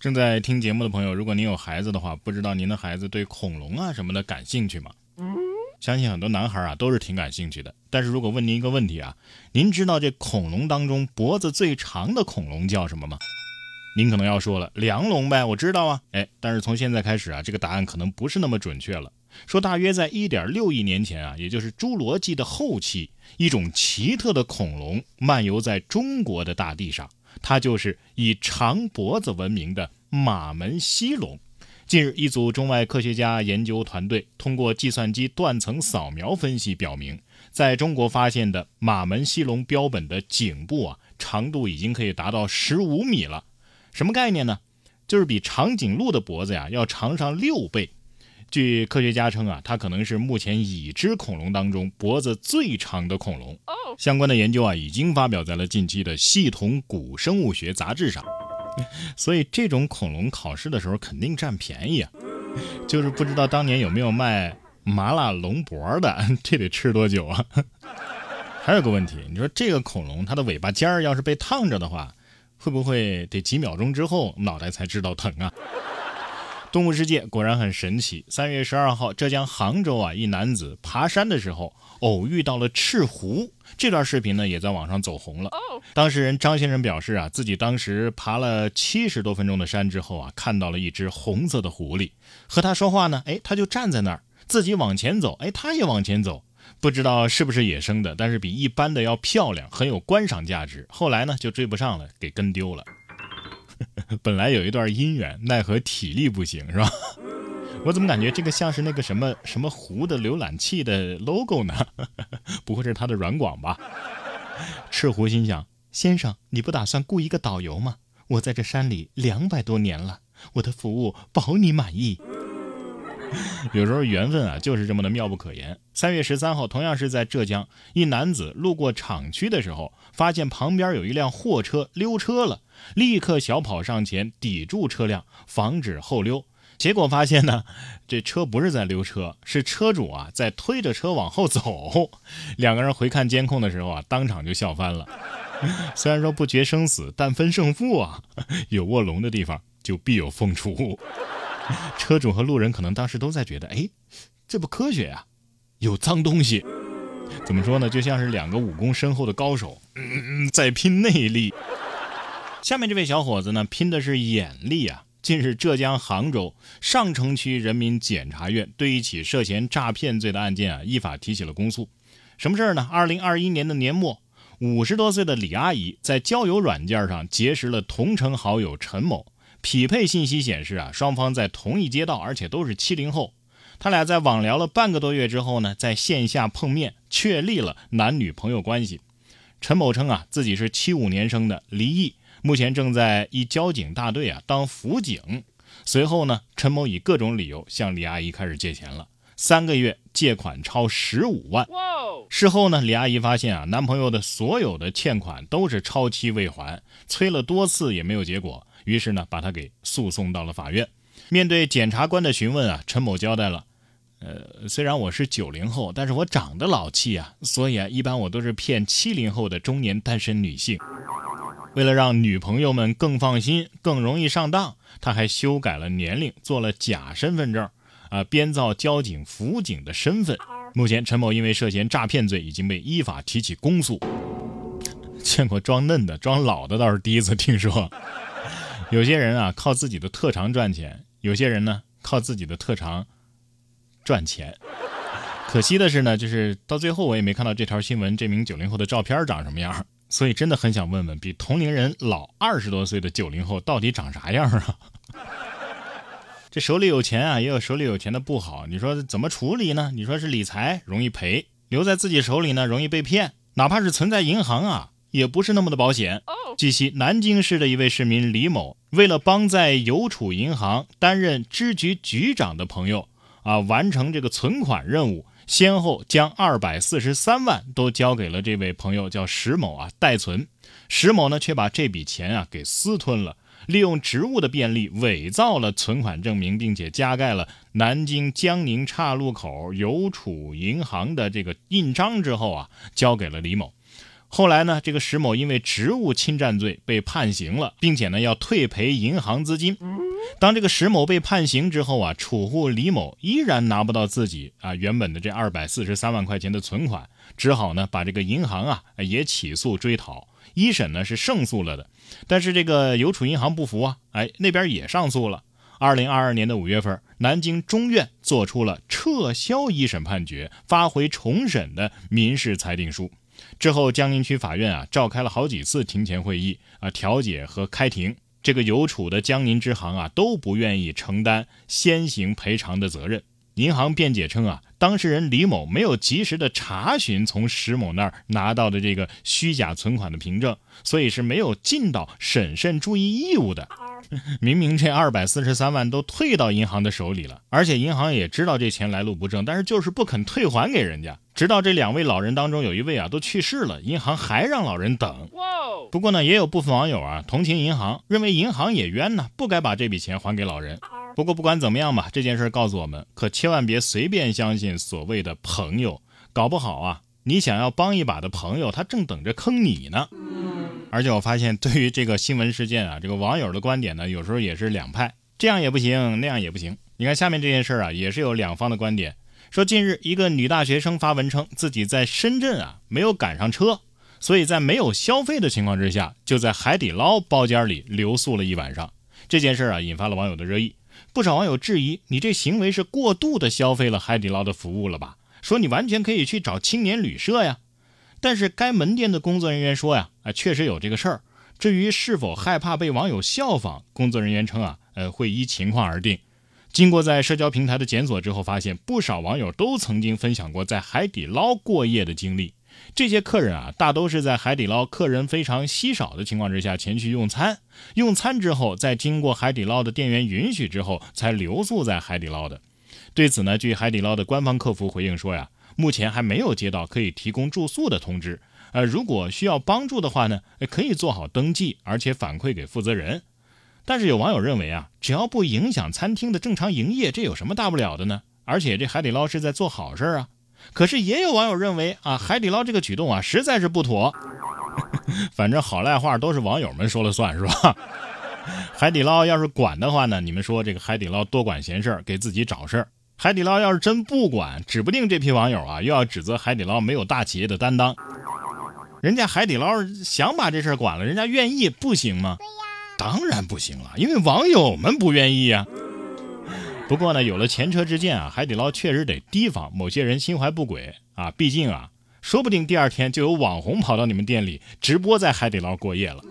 正在听节目的朋友，如果您有孩子的话，不知道您的孩子对恐龙啊什么的感兴趣吗？相信很多男孩啊都是挺感兴趣的。但是如果问您一个问题啊，您知道这恐龙当中脖子最长的恐龙叫什么吗？您可能要说了，梁龙呗，我知道啊。哎，但是从现在开始啊，这个答案可能不是那么准确了。说大约在1.6亿年前啊，也就是侏罗纪的后期，一种奇特的恐龙漫游在中国的大地上。它就是以长脖子闻名的马门溪龙。近日，一组中外科学家研究团队通过计算机断层扫描分析表明，在中国发现的马门溪龙标本的颈部啊，长度已经可以达到十五米了。什么概念呢？就是比长颈鹿的脖子呀要长上六倍。据科学家称啊，它可能是目前已知恐龙当中脖子最长的恐龙。相关的研究啊，已经发表在了近期的《系统古生物学杂志》上。所以这种恐龙考试的时候肯定占便宜啊。就是不知道当年有没有卖麻辣龙脖的，这得吃多久啊？还有个问题，你说这个恐龙它的尾巴尖儿要是被烫着的话，会不会得几秒钟之后脑袋才知道疼啊？动物世界果然很神奇。三月十二号，浙江杭州啊，一男子爬山的时候偶遇到了赤狐。这段视频呢，也在网上走红了。当事人张先生表示啊，自己当时爬了七十多分钟的山之后啊，看到了一只红色的狐狸和他说话呢。哎，他就站在那儿，自己往前走，哎，他也往前走。不知道是不是野生的，但是比一般的要漂亮，很有观赏价值。后来呢，就追不上了，给跟丢了。本来有一段姻缘，奈何体力不行，是吧？我怎么感觉这个像是那个什么什么湖的浏览器的 logo 呢？不会是他的软广吧？赤狐心想：先生，你不打算雇一个导游吗？我在这山里两百多年了，我的服务保你满意。有时候缘分啊，就是这么的妙不可言。三月十三号，同样是在浙江，一男子路过厂区的时候，发现旁边有一辆货车溜车了，立刻小跑上前抵住车辆，防止后溜。结果发现呢，这车不是在溜车，是车主啊在推着车往后走。两个人回看监控的时候啊，当场就笑翻了。虽然说不决生死，但分胜负啊，有卧龙的地方就必有凤雏。车主和路人可能当时都在觉得，哎，这不科学呀，有脏东西。怎么说呢？就像是两个武功深厚的高手，嗯，在拼内力。下面这位小伙子呢，拼的是眼力啊。近日，浙江杭州上城区人民检察院对一起涉嫌诈骗罪的案件啊，依法提起了公诉。什么事儿呢？二零二一年的年末，五十多岁的李阿姨在交友软件上结识了同城好友陈某。匹配信息显示啊，双方在同一街道，而且都是七零后。他俩在网聊了半个多月之后呢，在线下碰面，确立了男女朋友关系。陈某称啊，自己是七五年生的，离异，目前正在一交警大队啊当辅警。随后呢，陈某以各种理由向李阿姨开始借钱了，三个月借款超十五万。事后呢，李阿姨发现啊，男朋友的所有的欠款都是超期未还，催了多次也没有结果。于是呢，把他给诉讼到了法院。面对检察官的询问啊，陈某交代了：呃，虽然我是九零后，但是我长得老气啊，所以啊，一般我都是骗七零后的中年单身女性。为了让女朋友们更放心、更容易上当，他还修改了年龄，做了假身份证，啊，编造交警辅警的身份。目前，陈某因为涉嫌诈骗罪，已经被依法提起公诉。见过装嫩的，装老的倒是第一次听说。有些人啊靠自己的特长赚钱，有些人呢靠自己的特长赚钱。可惜的是呢，就是到最后我也没看到这条新闻，这名九零后的照片长什么样。所以真的很想问问，比同龄人老二十多岁的九零后到底长啥样啊？这手里有钱啊，也有手里有钱的不好。你说怎么处理呢？你说是理财容易赔，留在自己手里呢容易被骗，哪怕是存在银行啊。也不是那么的保险。据悉，南京市的一位市民李某，为了帮在邮储银行担任支局局长的朋友啊完成这个存款任务，先后将二百四十三万都交给了这位朋友叫石某啊代存。石某呢却把这笔钱啊给私吞了，利用职务的便利伪造了存款证明，并且加盖了南京江宁岔路口邮储银行的这个印章之后啊交给了李某。后来呢，这个石某因为职务侵占罪被判刑了，并且呢要退赔银行资金。当这个石某被判刑之后啊，储户李某依然拿不到自己啊原本的这二百四十三万块钱的存款，只好呢把这个银行啊也起诉追讨。一审呢是胜诉了的，但是这个邮储银行不服啊，哎那边也上诉了。二零二二年的五月份，南京中院作出了撤销一审判决、发回重审的民事裁定书。之后，江宁区法院啊召开了好几次庭前会议啊调解和开庭。这个邮储的江宁支行啊都不愿意承担先行赔偿的责任。银行辩解称啊，当事人李某没有及时的查询从石某那儿拿到的这个虚假存款的凭证，所以是没有尽到审慎注意义务的。明明这二百四十三万都退到银行的手里了，而且银行也知道这钱来路不正，但是就是不肯退还给人家。直到这两位老人当中有一位啊都去世了，银行还让老人等。不过呢，也有部分网友啊同情银行，认为银行也冤呢，不该把这笔钱还给老人。不过不管怎么样吧，这件事告诉我们，可千万别随便相信所谓的朋友，搞不好啊，你想要帮一把的朋友，他正等着坑你呢。而且我发现，对于这个新闻事件啊，这个网友的观点呢，有时候也是两派，这样也不行，那样也不行。你看下面这件事啊，也是有两方的观点。说近日一个女大学生发文称，自己在深圳啊没有赶上车，所以在没有消费的情况之下，就在海底捞包间里留宿了一晚上。这件事啊，引发了网友的热议，不少网友质疑你这行为是过度的消费了海底捞的服务了吧？说你完全可以去找青年旅社呀。但是该门店的工作人员说呀，啊，确实有这个事儿。至于是否害怕被网友效仿，工作人员称啊，呃，会依情况而定。经过在社交平台的检索之后，发现不少网友都曾经分享过在海底捞过夜的经历。这些客人啊，大都是在海底捞客人非常稀少的情况之下前去用餐，用餐之后，在经过海底捞的店员允许之后，才留宿在海底捞的。对此呢，据海底捞的官方客服回应说呀。目前还没有接到可以提供住宿的通知，呃，如果需要帮助的话呢，可以做好登记，而且反馈给负责人。但是有网友认为啊，只要不影响餐厅的正常营业，这有什么大不了的呢？而且这海底捞是在做好事啊。可是也有网友认为啊，海底捞这个举动啊，实在是不妥。反正好赖话都是网友们说了算，是吧？海底捞要是管的话呢，你们说这个海底捞多管闲事儿，给自己找事儿。海底捞要是真不管，指不定这批网友啊又要指责海底捞没有大企业的担当。人家海底捞想把这事儿管了，人家愿意不行吗？对呀，当然不行了，因为网友们不愿意呀。不过呢，有了前车之鉴啊，海底捞确实得提防某些人心怀不轨啊。毕竟啊，说不定第二天就有网红跑到你们店里直播在海底捞过夜了。